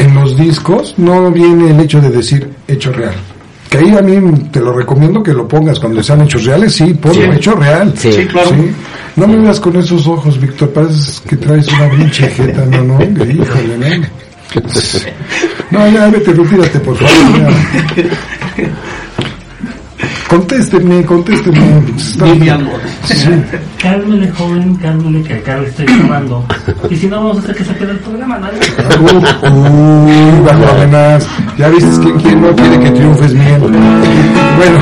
en los discos, no viene el hecho de decir hecho real. Que ahí a mí te lo recomiendo que lo pongas cuando sean hechos reales, sí, ponlo hecho real. Sí, claro. No me veas con esos ojos, Víctor, parece que traes una pinche jeta, no, no, híjole, no. No, ya vete, retírate, por favor. Contésteme, contésteme. Sí. Cálmele, joven, cálmele, que acá lo estoy llamando. Y si no, vamos a hacer que se quede el programa, ¿no? Uy, bajo amenaz. Ya viste quién, quién no quiere que triunfes bien. Bueno.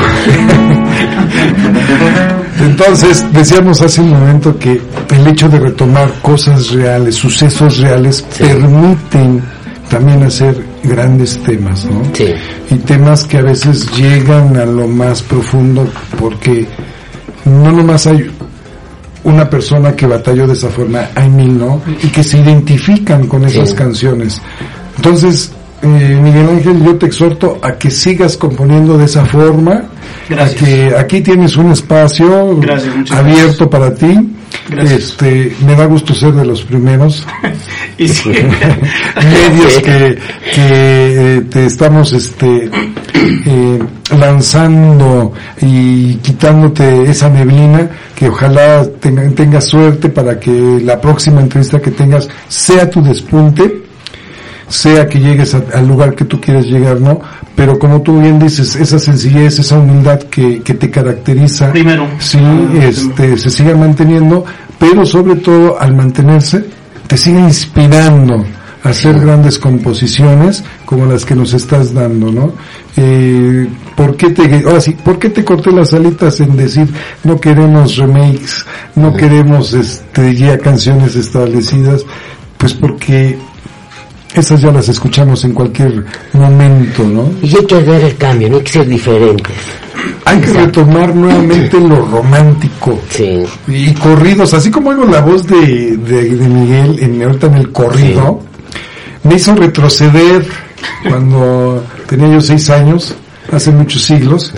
Entonces, decíamos hace un momento que el hecho de retomar cosas reales, sucesos reales, permiten también hacer grandes temas, ¿no? Sí. Y temas que a veces llegan a lo más profundo porque no nomás hay una persona que batalló de esa forma, hay mil, ¿no? Y que se identifican con esas canciones. Entonces, eh, Miguel Ángel, yo te exhorto a que sigas componiendo de esa forma, Gracias. a que aquí tienes un espacio Gracias, abierto para ti. Gracias. Este, me da gusto ser de los primeros y sí. medios que, que eh, te estamos este eh, lanzando y quitándote esa neblina que ojalá tenga, tengas suerte para que la próxima entrevista que tengas sea tu despunte sea que llegues a- al lugar que tú quieres llegar, ¿no? Pero como tú bien dices, esa sencillez, esa humildad que, que te caracteriza, Primero. sí, este, se siga manteniendo, pero sobre todo al mantenerse, te sigue inspirando a hacer grandes composiciones como las que nos estás dando, ¿no? Eh, ¿por qué te, ahora sí, ¿por qué te corté las alitas en decir no queremos remakes, no queremos este, ya canciones establecidas? Pues porque esas ya las escuchamos en cualquier momento, ¿no? Y hay que dar el cambio, no hay que ser diferentes. Hay que retomar nuevamente lo romántico Sí. y corridos, así como oigo la voz de, de, de Miguel en, ahorita en el corrido, me hizo retroceder cuando tenía yo seis años hace muchos siglos.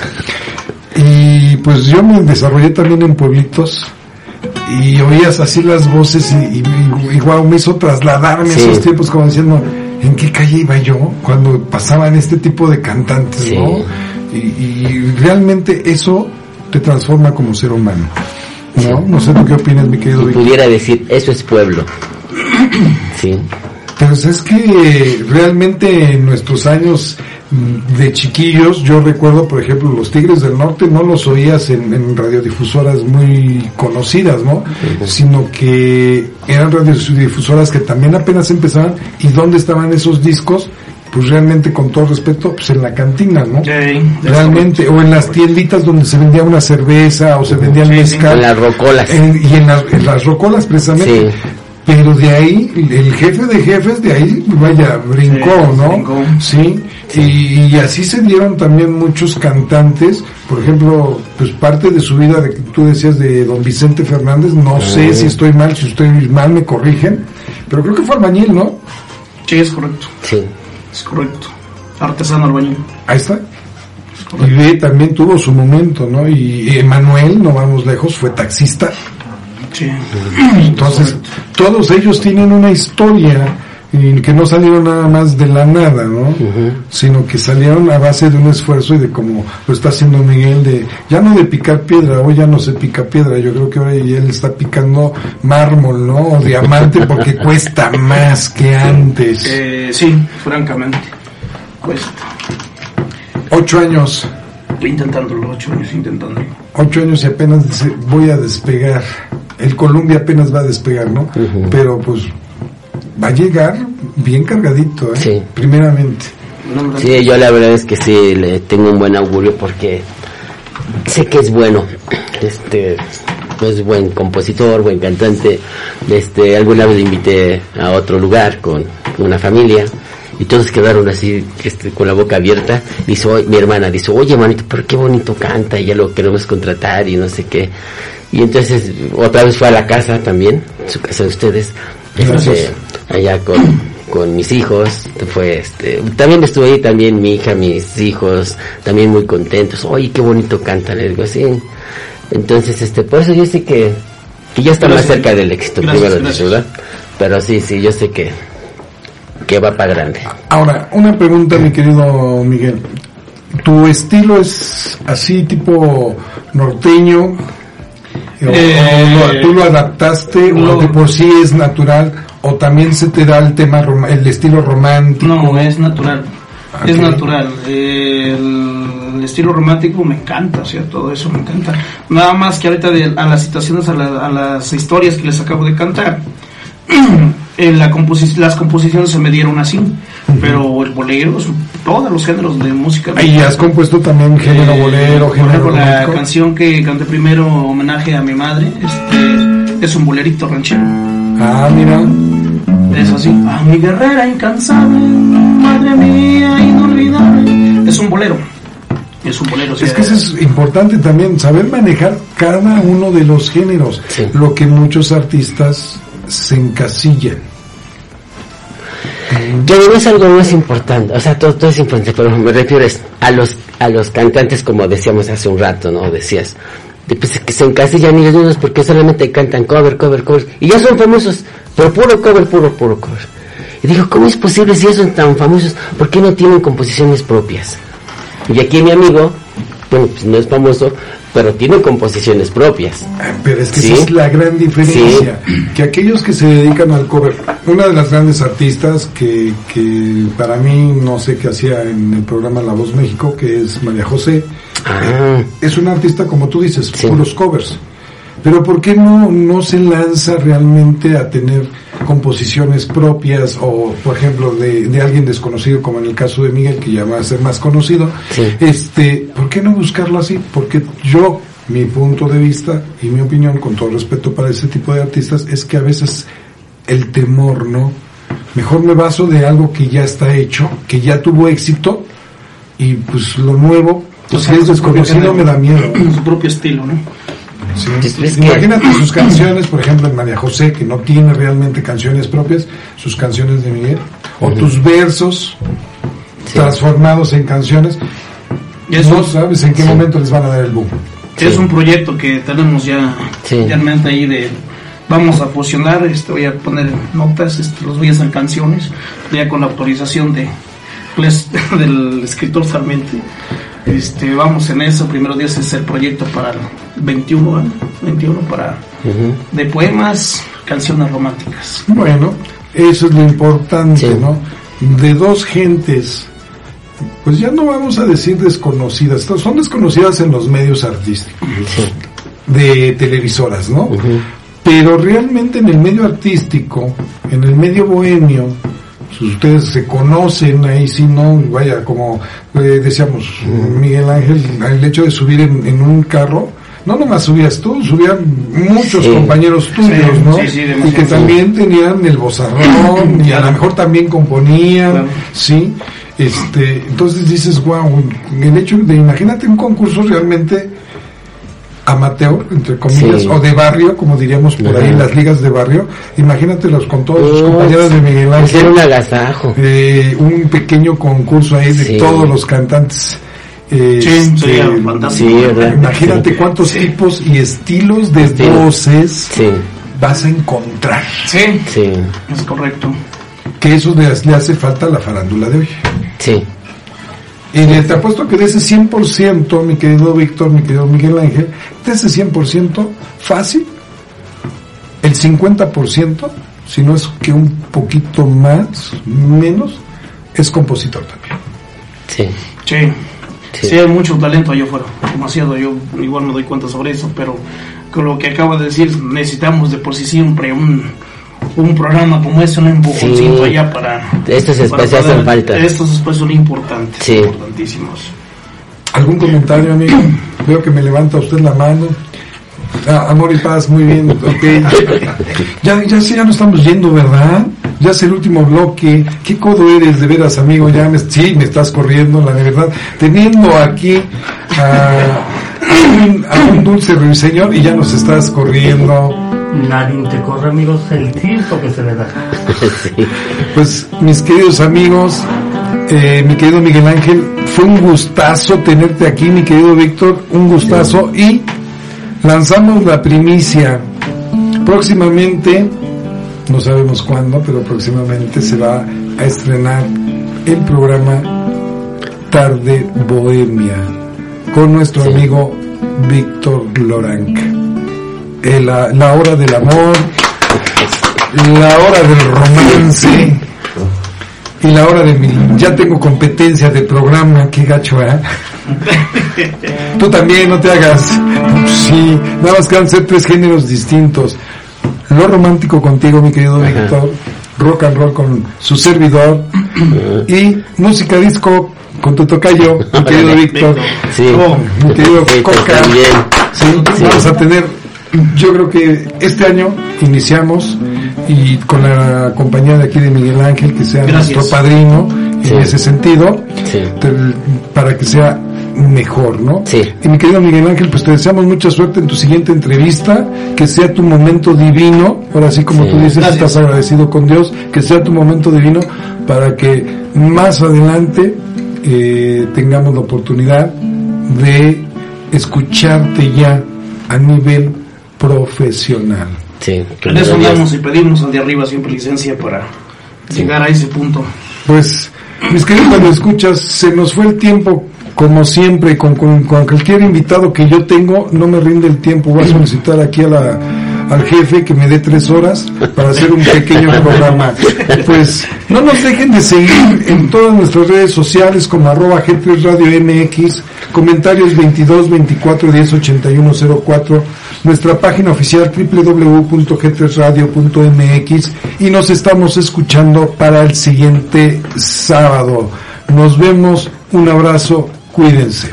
Y pues yo me desarrollé también en pueblitos y oías así las voces y, y, y wow, me hizo trasladarme Sí. esos tiempos como diciendo, ¿en qué calle iba yo cuando pasaban este tipo de cantantes, Sí. no? Y, realmente eso te transforma como ser humano, ¿no? No sé tú qué opinas, mi querido Víctor. pudiera decir, eso es pueblo. Sí. Pues es que realmente en nuestros años de chiquillos, yo recuerdo, por ejemplo, los Tigres del Norte no los oías en, en radiodifusoras muy conocidas, ¿no? Sino que eran radiodifusoras que también apenas empezaban y dónde estaban esos discos, pues realmente con todo respeto, pues en la cantina, ¿no? Realmente, o en las tienditas donde se vendía una cerveza o se vendía el Sí, sí. mezcal. En las rocolas. En- y en, las- en las rocolas precisamente. Sí. Pero de ahí, el jefe de jefes de ahí, vaya, brincó, Sí, ¿no? brincó. Sí. Y, y así se dieron también muchos cantantes. Por ejemplo, pues parte de su vida, de que tú decías de don Vicente Fernández, no sé si estoy mal, si estoy mal me corrigen, pero creo que fue albañil, ¿no? Sí, es correcto. Sí. Es correcto. Artesano albañil. Ahí está. Y de también tuvo su momento, ¿no? Y Emanuel, no vamos lejos, fue taxista. Sí. Entonces, todos ellos tienen una historia y que no salieron nada más de la nada, ¿no? Sino que salieron a base de un esfuerzo y de como lo está haciendo Miguel, de ya no de picar piedra, hoy ya no se pica piedra, yo creo que ahora él está picando mármol, ¿no? O diamante porque cuesta más que antes. Eh, sí, francamente. Cuesta. Ocho años, Intentándolo, ocho años intentándolo. ocho años y apenas dice, voy a despegar. El Columbia apenas va a despegar, ¿no? Pero pues va a llegar bien cargadito, ¿eh? Sí. Primeramente. Sí, yo la verdad es que sí le tengo un buen augurio porque sé que es bueno. Este es buen compositor, buen cantante. Este, alguna vez le invité a otro lugar con una familia y todos quedaron así este, con la boca abierta. Dice, "Oye", mi hermana dice, oye manito, pero qué bonito canta y ya lo queremos contratar y no sé qué. Y entonces otra vez fue a la casa también, su casa de ustedes, este. Allá con, con mis hijos, fue este, también estuve ahí también mi hija, mis hijos, también muy contentos, oye qué bonito cantan, le digo así. Entonces este, por eso yo sé que, que ya está más cerca del éxito, Gracias, primero gracias. Pero sí, sí, yo sé que, que va para grande. Ahora, una pregunta, mi querido Miguel. ¿Tu estilo es así tipo norteño? ¿O- Eh, o ¿Tú lo adaptaste no. o de por sí es natural? ¿O también se te da el tema, el estilo romántico? No, es natural. Es Ok. natural. El, estilo romántico me encanta, o sea, todo eso me encanta. Nada más que ahorita de- a las situaciones, a, la- a las historias que les acabo de cantar, en la composi- las composiciones se me dieron así. Pero el bolero, todos los géneros de música. ¿Y has compuesto también género Eh, bolero, por género ejemplo, la canción que canté primero, homenaje a mi madre, este, es un bolerito ranchero. Ah, mira. Es así. A mi guerrera incansable, madre mía inolvidable. Es un bolero. Es un bolero. Es que eso es importante también, saber manejar cada uno de los géneros, Sí. lo que muchos artistas se encasillan. Yo digo es algo más importante, o sea, todo, todo es importante, pero me refiero es a los a los cantantes como decíamos hace un rato, ¿no? Decías, de, pues, que se encasillan ellos porque solamente cantan cover, cover, cover, y ya son famosos, pero puro cover, puro, puro cover. Y digo, ¿cómo es posible si ya son tan famosos? ¿Por qué no tienen composiciones propias? Y aquí mi amigo, bueno, pues no es famoso, pero tiene composiciones propias. Ah, Pero es que Sí. esa es la gran diferencia. Que aquellos que se dedican al cover, una de las grandes artistas que, que para mí no sé qué hacía en el programa La Voz México, que es María José, Ah, es una artista como tú dices, Sí. puros covers. Pero ¿por qué no, no se lanza realmente a tener composiciones propias o, por ejemplo, de, de alguien desconocido, como en el caso de Miguel, que ya va a ser más conocido? Sí. Este, ¿por qué no buscarlo así? Porque yo, mi punto de vista y mi opinión, con todo respeto para ese tipo de artistas, es que a veces el temor, ¿no? Mejor me baso de algo que ya está hecho, que ya tuvo éxito, y pues lo nuevo, pues si es su propio desconocido me da miedo. Su propio estilo, ¿no? Sí. Es que- Imagínate sus canciones, por ejemplo, en María José, que no tiene realmente canciones propias, sus canciones de Miguel, o tus versos transformados en canciones. no sabes en qué momento les van a dar el boom. Es un proyecto que tenemos ya Sí. ya en mente ahí de vamos a fusionar, este voy a poner notas, este, los voy a hacer canciones, ya con la autorización de pues, del escritor Sarmente. Este, vamos en eso, primero Dios es el proyecto para el 21, ¿eh? 21 para Ujú. de poemas, canciones románticas. Bueno, eso es lo importante, Sí. ¿no? De dos gentes, pues ya no vamos a decir desconocidas, son desconocidas en los medios artísticos, Sí. de televisoras, ¿no? Pero realmente en el medio artístico, en el medio bohemio, ustedes se conocen ahí, sí, ¿no? Vaya, como eh, decíamos, Miguel Ángel, el hecho de subir en, en un carro, no nomás subías tú, subían muchos Sí. compañeros tuyos, Sí, ¿no? sí, sí, y que también tenían el bozarrón, y a lo mejor también componían, Claro. ¿sí? Este, entonces dices, wow, el hecho de, imagínate un concurso realmente amateur, entre comillas, Sí. o de barrio, como diríamos por ahí, las ligas de barrio, imagínatelos con todos los No, compañeros de Miguel Ángel, un agasajo. eh, un pequeño concurso ahí de Sí. todos los cantantes. eh, Sí, este, sería fantástico. ¿verdad? Imagínate cuántos tipos y estilos de Sí. voces Sí, vas a encontrar. Sí, sí, es correcto. Que eso le, le hace falta a la farándula de hoy. sí. Y le- te apuesto que de ese 100%, mi querido Víctor, mi querido Miguel Ángel, de ese 100% fácil, el 50%, si no es que un poquito más, menos, es compositor también. Sí, Sí. Sí. Sí. hay mucho talento allá afuera, demasiado, yo igual me doy cuenta sobre eso, pero con lo que acaba de decir, necesitamos de por sí siempre un, un programa como este, un empujoncito Sí. allá para... Estos espacios hacen falta. Estos espacios son importantes, Sí. importantísimos. ¿Algún comentario, amigo? Veo que me levanta usted la mano. Ah, amor y paz, muy bien, ok. Ya, ya, sí, ya no estamos yendo, ¿verdad? Ya es el último bloque. ¿Qué codo eres, de veras, amigo? Ya me, sí, me estás corriendo, la de verdad. Teniendo aquí a, a un, a un dulce ruiseñor y ya nos estás corriendo. Nadie te corre, amigos, el tiempo que se le da. Pues, mis queridos amigos, eh, mi querido Miguel Ángel, fue un gustazo tenerte aquí, mi querido Víctor, un gustazo y lanzamos la primicia. Próximamente, no sabemos cuándo, pero próximamente se va a estrenar el programa Tarde Bohemia con nuestro Sí. amigo Víctor Loranca. Eh, la, la hora del amor, la hora del romance y la hora de mi... Ya tengo competencia de programa, qué gacho, ¿eh? Tú también, no te hagas. Sí, nada más que van a ser tres géneros distintos. Lo romántico contigo, mi querido. Víctor. Rock and roll con su servidor. y música disco con tu tocayo, mi querido. Víctor. Sí. Oh, mi querido Sí, Coca. también. Sí, Sí. vamos a tener, yo creo que este año iniciamos y con la compañía de aquí de Miguel Ángel, que sea Gracias. nuestro padrino Sí. en ese sentido, para que sea mejor, ¿no? Sí. Y mi querido Miguel Ángel, pues te deseamos mucha suerte en tu siguiente entrevista, que sea tu momento divino, ahora sí como Sí. tú dices, Gracias. estás agradecido con Dios, que sea tu momento divino para que más adelante eh, tengamos la oportunidad de escucharte ya a nivel profesional. Sí, En eso andamos y pedimos al de arriba siempre licencia para llegar a ese punto. Pues, mis queridos cuando escuchas, se nos fue el tiempo, como siempre, con, con- con cualquier invitado que yo tengo, no me rinde el tiempo, voy a solicitar aquí a la, al jefe que me dé tres horas para hacer un pequeño programa. Pues, no nos dejen de seguir en todas nuestras redes sociales como arroba G3 Radio MX, comentarios 22 24 10 81 04, nuestra página oficial www.g3radio.mx y nos estamos escuchando para el siguiente sábado. Nos vemos, un abrazo, cuídense.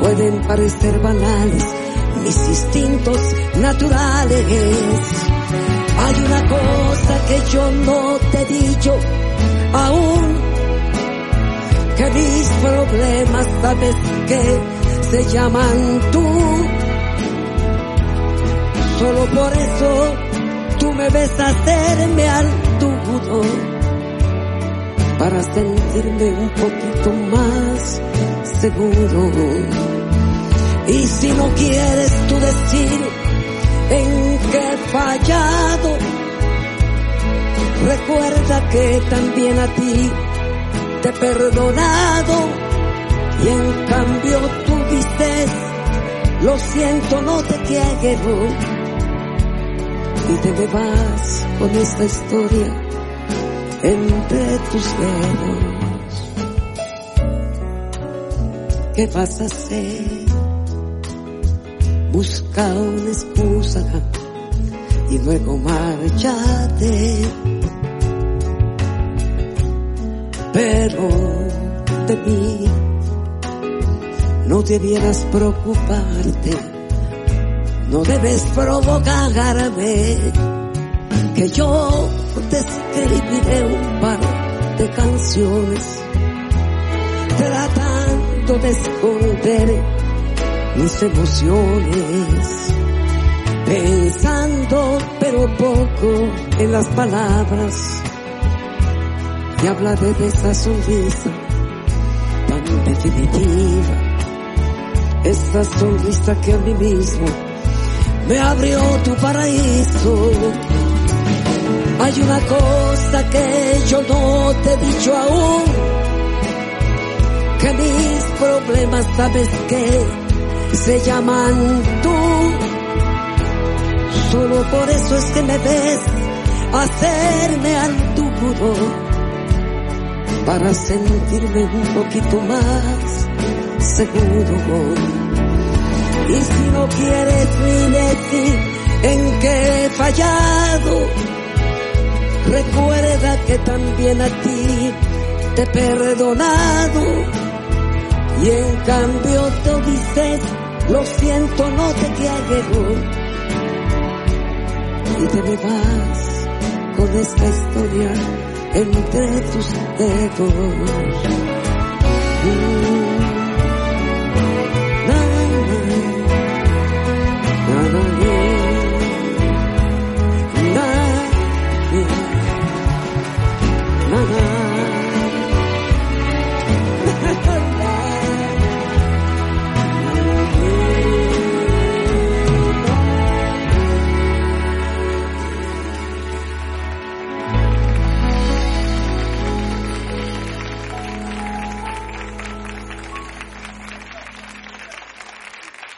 Pueden parecer banales mis instintos naturales. Hay una cosa que yo no te he dicho aún, que mis problemas sabes que se llaman tú. Solo por eso tú me ves hacerme al dudo para sentirme un poquito más seguro. Y si no quieres tú decir en qué he fallado, recuerda que también a ti te he perdonado y en cambio tú dices, lo siento, no te quiero. Y te me vas con esta historia entre tus dedos. ¿Qué vas a hacer? Busca una excusa y luego márchate. Pero de mí no debieras preocuparte, no debes provocarme, que yo te escribiré un par de canciones tratando de esconder mis emociones, pensando pero poco en las palabras y hablaré de esa sonrisa tan definitiva, esa sonrisa que a mí mismo me abrió tu paraíso. Hay una cosa que yo no te he dicho aún, que mis problemas sabes que se llaman tú. Solo por eso es que me ves hacerme al duro para sentirme un poquito más seguro. Y si no quieres ni decir en qué he fallado, recuerda que también a ti te he perdonado. Y en cambio tú dices, lo siento, no te quiero. Y te me vas con esta historia entre tus dedos.